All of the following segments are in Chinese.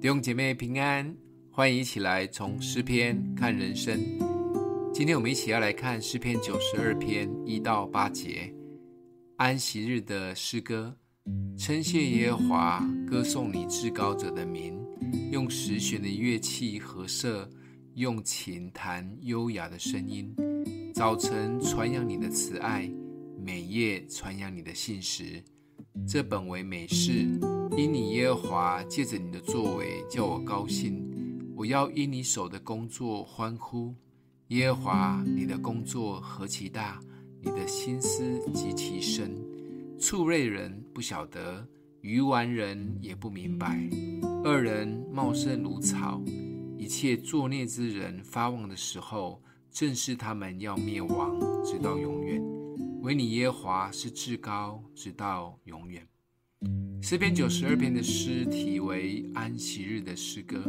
弟兄姐妹平安，欢迎一起来从诗篇看人生。今天我们一起要来看诗篇九十二篇一到八节，安息日的诗歌，称谢耶和华，歌颂你至高者的名，用十弦的乐器和瑟，用琴弹优雅的声音。早晨传扬你的慈爱，每夜传扬你的信实。这本为美事，因你耶和华借着你的作为叫我高兴，我要因你手的工作欢呼。耶和华，你的工作何其大，你的心思极其深，畜类人不晓得，愚顽人也不明白。二人茂盛如草，一切作孽之人发旺的时候，正是他们要灭亡，直到永远。唯你耶华是至高，直到永远。诗篇九十二篇的诗题为安息日的诗歌。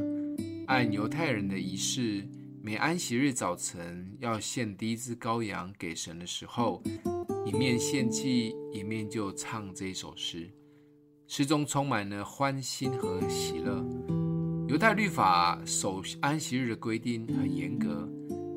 按犹太人的仪式，每安息日早晨要献第一只羔羊给神的时候，一面献祭，一面就唱这首诗。诗中充满了欢欣和喜乐。犹太律法守安息日的规定很严格。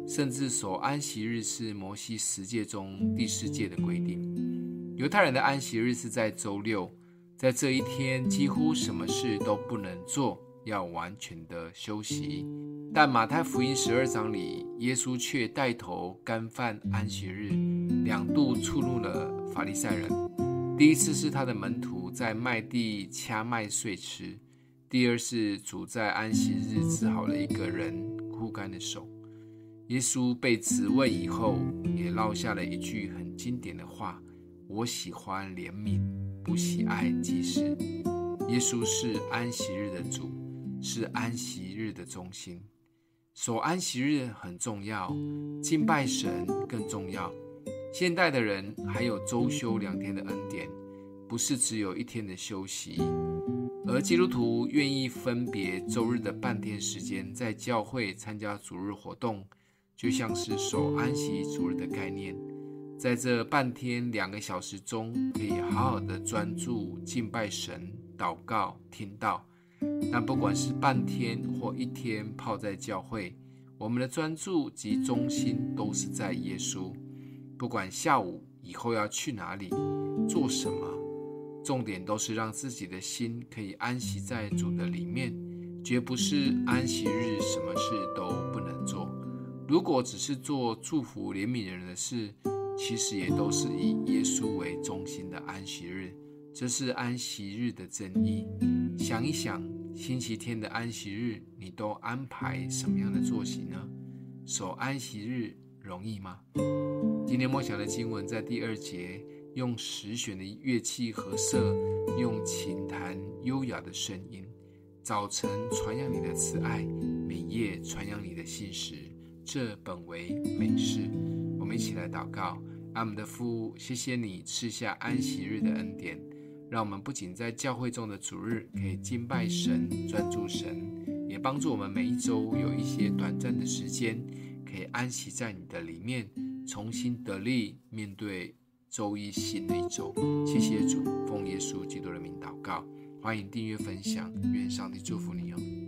甚至守安息日是摩西十诫中第四诫的规定。犹太人的安息日是在周六，在这一天几乎什么事都不能做，要完全的休息。但马太福音十二章里，耶稣却带头干犯安息日，两度触怒了法利赛人。第一次是他的门徒在麦地掐麦穗吃，第二是主在安息日治好了一个人枯干的手。耶稣被质问以后，也落下了一句很经典的话：“我喜欢怜悯，不喜爱祭祀。”耶稣是安息日的主，是安息日的中心。守安息日很重要，敬拜神更重要。现代的人还有周休两天的恩典，不是只有一天的休息。而基督徒愿意分别周日的半天时间，在教会参加主日活动。就像是守安息主日的概念，在这半天两个小时中，可以好好的专注敬拜神、祷告、听到。但不管是半天或一天泡在教会，我们的专注及中心都是在耶稣。不管下午以后要去哪里、做什么，重点都是让自己的心可以安息在主的里面，绝不是安息日什么事都不能做。如果只是做祝福怜悯人的事，其实也都是以耶稣为中心的安息日。这是安息日的真义。想一想，星期天的安息日，你都安排什么样的作息呢？守安息日容易吗？今天默想的经文在第二节，用十弦的乐器和瑟，用琴弹优雅的声音。早晨传扬你的慈爱，每夜传扬你的信实。这本为美事，我们一起来祷告。爱我们的父，谢谢你赐下安息日的恩典，让我们不仅在教会中的主日可以敬拜神、专注神，也帮助我们每一周有一些短暂的时间可以安息在你的里面，重新得力面对周一新的一周。谢谢主，奉耶稣基督的名祷告。欢迎订阅分享，愿上帝祝福你哦。